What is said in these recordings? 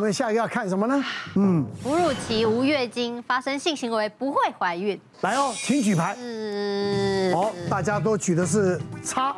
我们下一个要看什么呢？嗯，哺乳期无月经发生性行为不会怀孕。来哦，请举牌。是。好，大家都举的是叉。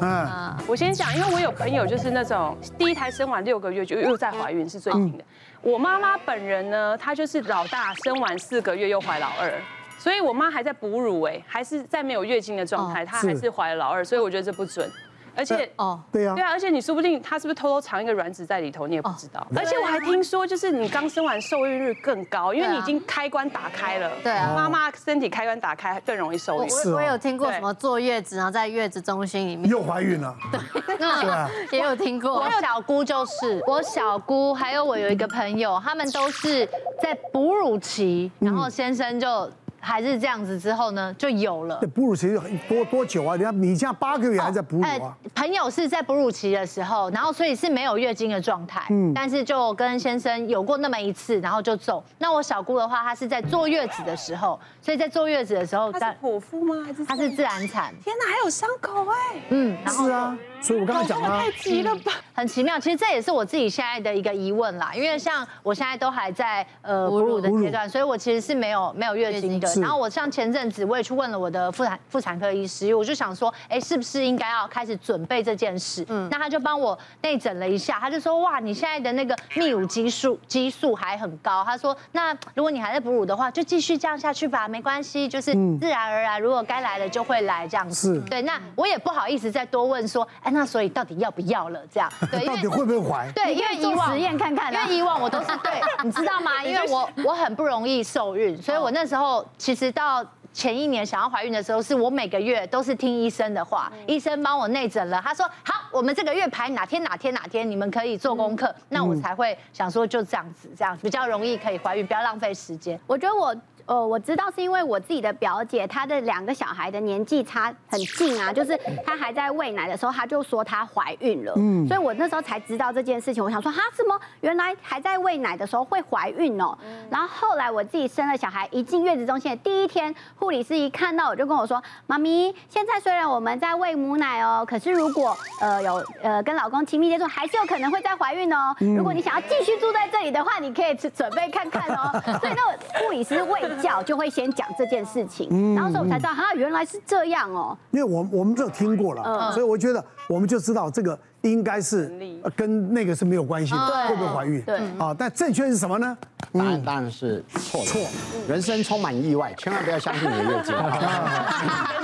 嗯，我先讲，因为我有朋友就是那种第一胎生完六个月就又在怀孕，是最近的。我妈妈本人呢，她就是老大生完四个月又怀老二，所以我妈还在哺乳哎，还是在没有月经的状态，她还是怀了老二，所以我觉得这不准。而且哦，对呀，对啊，而且你说不定他是不是偷偷藏一个卵子在里头，你也不知道。而且我还听说，就是你刚生完受孕率更高，因为你已经开关打开了。对啊，妈妈身体开关打开更容易受孕。我我有听过什么坐月子，然后在月子中心里面又怀孕了。对啊，也有听过。我小姑就是，我小姑还有我有一个朋友，他们都是在哺乳期，然后先生就。还是这样子之后呢，就有了。哺乳期多多久啊？你看你像八个月还在哺乳啊？朋友是在哺乳期的时候，然后所以是没有月经的状态。嗯。但是就跟先生有过那么一次，然后就走。那我小姑的话，她是在坐月子的时候，所以在坐月子的时候，她是剖腹吗？还是她是自然产？天哪，还有伤口哎。嗯，是啊。所以我刚才讲了，太急了吧？很奇妙。其实这也是我自己现在的一个疑问啦，因为像我现在都还在呃哺乳的阶段，所以我其实是没有没有月经的。然后我像前阵子我也去问了我的妇产妇产科医师，我就想说，哎，是不是应该要开始准备这件事？嗯，那他就帮我内诊了一下，他就说，哇，你现在的那个泌乳激素激素还很高。他说，那如果你还在哺乳的话，就继续这样下去吧，没关系，就是自然而然，如果该来的就会来这样子。是，对。那我也不好意思再多问说，哎，那所以到底要不要了？这样，对，到底会不会怀？对，因为以往实验看看，因为以往我都是对，你知道吗？因为我我很不容易受孕，所以我那时候其实到。前一年想要怀孕的时候，是我每个月都是听医生的话，医生帮我内诊了，他说好，我们这个月排哪天哪天哪天，你们可以做功课，那我才会想说就这样子，这样比较容易可以怀孕，不要浪费时间。我觉得我。哦，我知道是因为我自己的表姐，她的两个小孩的年纪差很近啊，就是她还在喂奶的时候，她就说她怀孕了，嗯，所以我那时候才知道这件事情。我想说，哈，什么？原来还在喂奶的时候会怀孕哦。然后后来我自己生了小孩，一进月子中心的第一天，护理师一看到我就跟我说：“妈咪，现在虽然我们在喂母奶哦，可是如果呃有呃跟老公亲密接触，还是有可能会再怀孕哦。如果你想要继续住在这里的话，你可以准备看看哦。”所以那护理师喂。叫就会先讲这件事情，然后所以我才知道哈，原来是这样哦。因为我我们这听过了，所以我觉得我们就知道这个应该是跟那个是没有关系的，会不会怀孕？对啊，但正确是什么呢？答案当然是错错。人生充满意外，千万不要相信你的月经。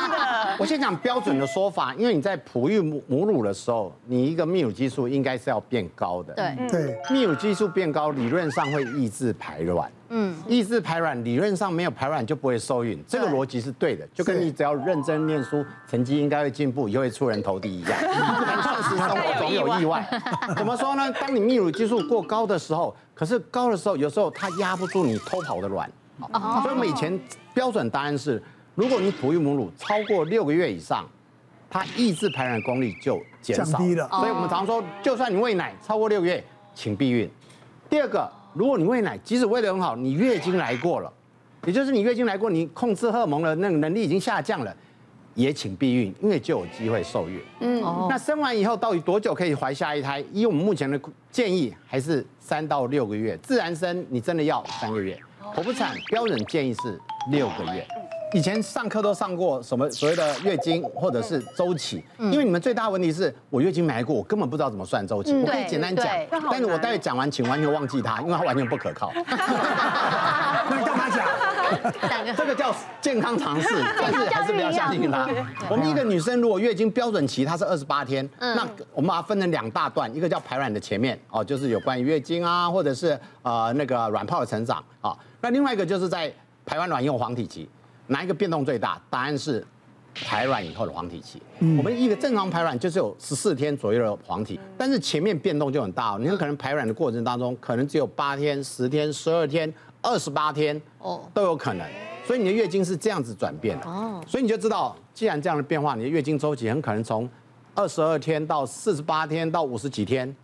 我先讲标准的说法，因为你在哺育母母乳的时候，你一个泌乳激素应该是要变高的。对对，泌乳激素变高，理论上会抑制排卵。嗯，抑制排卵，理论上没有排卵就不会受孕，这个逻辑是对的。就跟你只要认真念书，成绩应该会进步，以后会出人头地一样。但现实生活总有意外。怎么说呢？当你泌乳激素过高的时候，可是高的时候，有时候它压不住你偷跑的卵。所以我们以前标准答案是。如果你哺育母乳超过六个月以上，它抑制排卵功力就减少，降低了。所以我们常说，就算你喂奶超过六个月，请避孕。第二个，如果你喂奶，即使喂得很好，你月经来过了，也就是你月经来过，你控制荷尔蒙的那个能力已经下降了，也请避孕，因为就有机会受孕。嗯，那生完以后到底多久可以怀下一胎？以我们目前的建议，还是三到六个月。自然生你真的要三个月，剖腹产标准建议是六个月。以前上课都上过什么所谓的月经或者是周期，因为你们最大的问题是我月经没来过，我根本不知道怎么算周期。我可以简单讲，但是我待会讲完，请完全忘记它，因为它完全不可靠。那你干嘛讲？这个叫健康常识，但是还是不要相信它。我们一个女生如果月经标准期它是二十八天，那我们把它分成两大段，一个叫排卵的前面哦，就是有关于月经啊，或者是呃那个卵泡的成长啊。那另外一个就是在排完卵以后黄体期。哪一个变动最大？答案是排卵以后的黄体期。我们一个正常排卵就是有十四天左右的黄体，但是前面变动就很大。你很可能排卵的过程当中，可能只有八天、十天、十二天、二十八天哦，都有可能。所以你的月经是这样子转变的哦。所以你就知道，既然这样的变化，你的月经周期很可能从二十二天到四十八天到五十几天。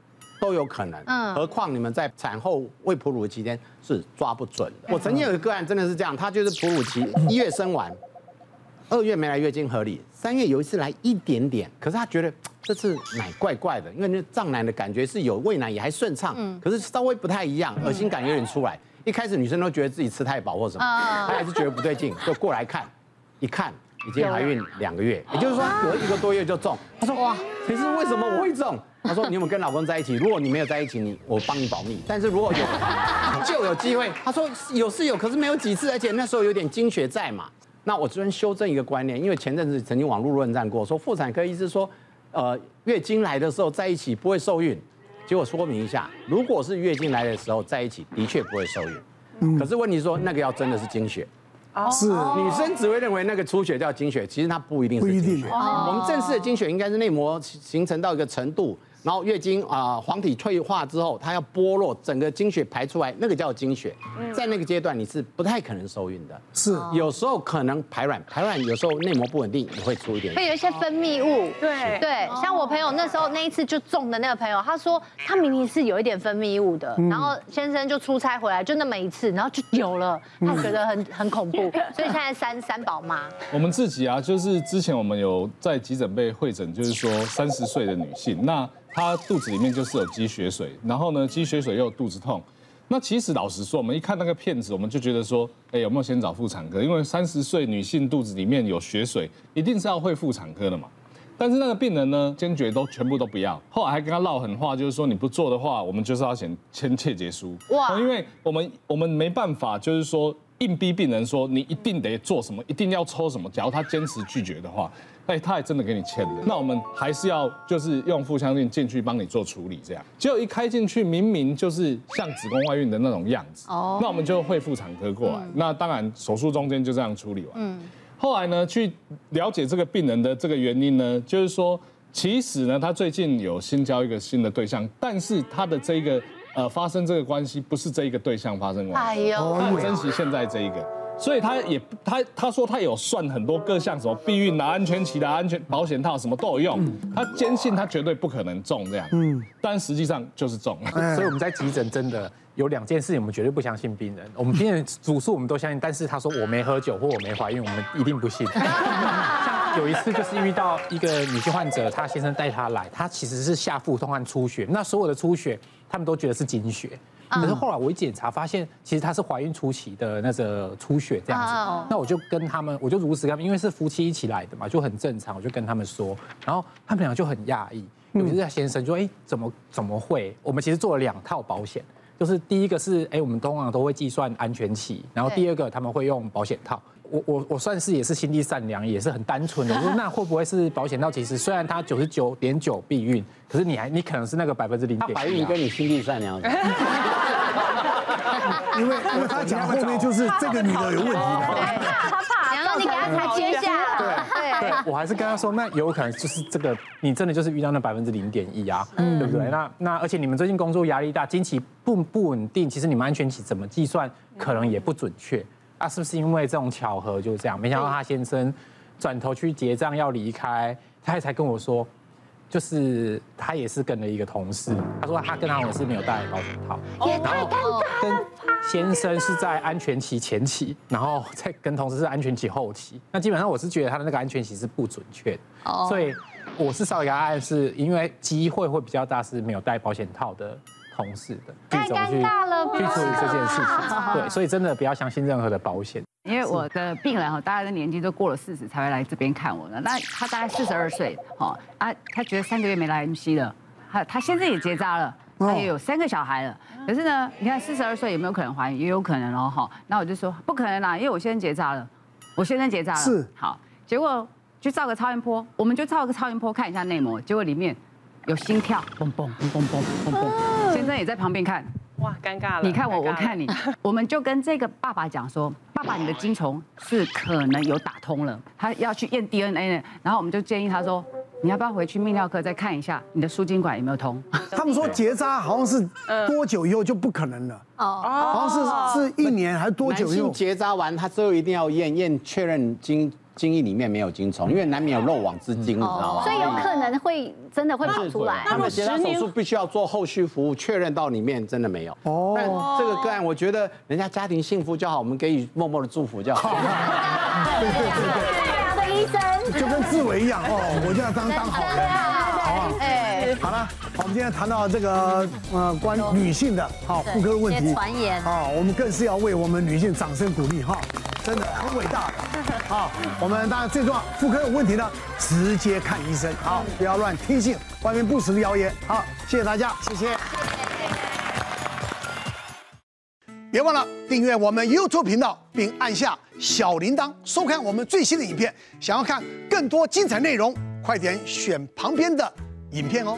都有可能，嗯，何况你们在产后未哺乳的期间是抓不准的。我曾经有一个个案，真的是这样，他就是哺乳期一月生完，二月没来月经合理，三月有一次来一点点，可是他觉得这次奶怪怪的，因为那胀奶的感觉是有喂奶也还顺畅，可是稍微不太一样，恶心感有点出来。一开始女生都觉得自己吃太饱或什么，她还是觉得不对劲，就过来看，一看已经怀孕两个月，也就是说隔一个多月就中。她说哇，其实为什么我会中？她说你有没有跟老公在一起？如果你没有在一起，你我帮你保密。但是如果有，就有机会。他说有是有，可是没有几次，而且那时候有点经血在嘛。那我这边修正一个观念，因为前阵子曾经网络论战过，说妇产科医师说，呃，月经来的时候在一起不会受孕。结果说明一下，如果是月经来的时候在一起，的确不会受孕。嗯。可是问题说，那个要真的是经血。是。女生只会认为那个出血叫经血，其实它不一定是经血。我们正式的经血应该是内膜形成到一个程度。然后月经啊，黄体退化之后，它要剥落，整个经血排出来，那个叫经血。在那个阶段，你是不太可能受孕的。是，有时候可能排卵，排卵有时候内膜不稳定，也会出一点。会有一些分泌物。对对，像我朋友那时候那一次就中的那个朋友，他说他明明是有一点分泌物的，然后先生就出差回来就那么一次，然后就有了，他觉得很很恐怖，所以现在三三宝妈。我们自己啊，就是之前我们有在急诊被会诊，就是说三十岁的女性那。她肚子里面就是有积血水，然后呢，积血水又有肚子痛。那其实老实说，我们一看那个片子，我们就觉得说，哎，有没有先找妇产科？因为三十岁女性肚子里面有血水，一定是要会妇产科的嘛。但是那个病人呢，坚决都全部都不要。后来还跟他唠狠话，就是说你不做的话，我们就是要签签切结书。哇！因为我们我们没办法，就是说硬逼病人说你一定得做什么，一定要抽什么。假如他坚持拒绝的话。哎，他还真的给你签了，那我们还是要就是用腹腔镜进去帮你做处理，这样。结果一开进去，明明就是像子宫外孕的那种样子，哦，那我们就会妇产科过来，那当然手术中间就这样处理完。嗯，后来呢，去了解这个病人的这个原因呢，就是说，其实呢，他最近有新交一个新的对象，但是他的这个呃发生这个关系不是这一个对象发生关系，哎呦，他很珍惜现在这一个。所以他也他他说他有算很多各项什么避孕啊、安全期的安全保险套什么都有用，他坚信他绝对不可能中这样，嗯，但实际上就是中。所以我们在急诊真的有两件事情，我们绝对不相信病人。我们病人主诉我们都相信，但是他说我没喝酒或我没怀孕，我们一定不信。像有一次就是遇到一个女性患者，她先生带她来，她其实是下腹痛和出血，那所有的出血他们都觉得是经血。可是后来我一检查，发现其实她是怀孕初期的那个出血这样子。那我就跟他们，我就如实跟他们，因为是夫妻一起来的嘛，就很正常。我就跟他们说，然后他们俩就很讶异，尤其是先生说：“哎，怎么怎么会？我们其实做了两套保险，就是第一个是哎，我们通常都会计算安全期，然后第二个他们会用保险套。”我我我算是也是心地善良，也是很单纯的。我说 那会不会是保险到？其实虽然它九十九点九避孕，可是你还你可能是那个百分之零点。怀孕跟你心地善良。因为因为他讲后面就是这个女的有问题的。他怕，然后你给他台阶下。对对，我还是跟他说，那有可能就是这个，你真的就是遇到那百分之零点一啊，对不对？那那而且你们最近工作压力大，经期不不稳定，其实你们安全期怎么计算，可能也不准确。他是不是因为这种巧合就这样？没想到他先生转头去结账要离开，他才跟我说，就是他也是跟了一个同事，他说他跟他同事没有戴保险套，然后跟先生是在安全期前期，然后再跟同事是安全期后期。那基本上我是觉得他的那个安全期是不准确的，所以我是稍微给他暗示，因为机会会比较大是没有戴保险套的。同事的，太尴尬了，去处理这件事情。对，所以真的不要相信任何的保险。因为我的病人哈，大家的年纪都过了四十才会来这边看我呢。那他大概四十二岁，哈啊，他觉得三个月没来 MC 了，他他现在也结扎了，他也有三个小孩了。可是呢，你看四十二岁有没有可能怀孕？也有可能哦，哈。那我就说不可能啦，因为我先生结扎了，我先生结扎了。是。好，结果就照个超音波，我们就照个超音波看一下内膜，结果里面。有心跳，嘣嘣嘣嘣嘣嘣嘣，先生也在旁边看，哇，尴尬了。你看我，我看你，我们就跟这个爸爸讲说，爸爸，你的精虫是可能有打通了，他要去验 DNA 呢。然后我们就建议他说，你要不要回去泌尿科再看一下你的输精管有没有通？他们说结扎好像是多久以后就不可能了，哦，好像是是一年还是多久以后？结扎完他最后一定要验验确认精。精液里面没有精虫，因为难免有漏网之精，你知道吗？所以有可能会真的会跑出来。他们结扎手术必须要做后续服务，确认到里面真的没有。哦。但这个个案，我觉得人家家庭幸福就好，我们给予默默的祝福就好。就跟志伟一样哦，我就要当当好人，好啊，哎，好了，好，我们今天谈到这个呃关女性的好妇科的问题，传言，啊，我们更是要为我们女性掌声鼓励哈，真的很伟大的，好，我们当然最重要，妇科有问题呢，直接看医生，好，不要乱听信外面不实的谣言，好，谢谢大家，谢谢。别忘了订阅我们 YouTube 频道，并按下小铃铛，收看我们最新的影片。想要看更多精彩内容，快点选旁边的影片哦。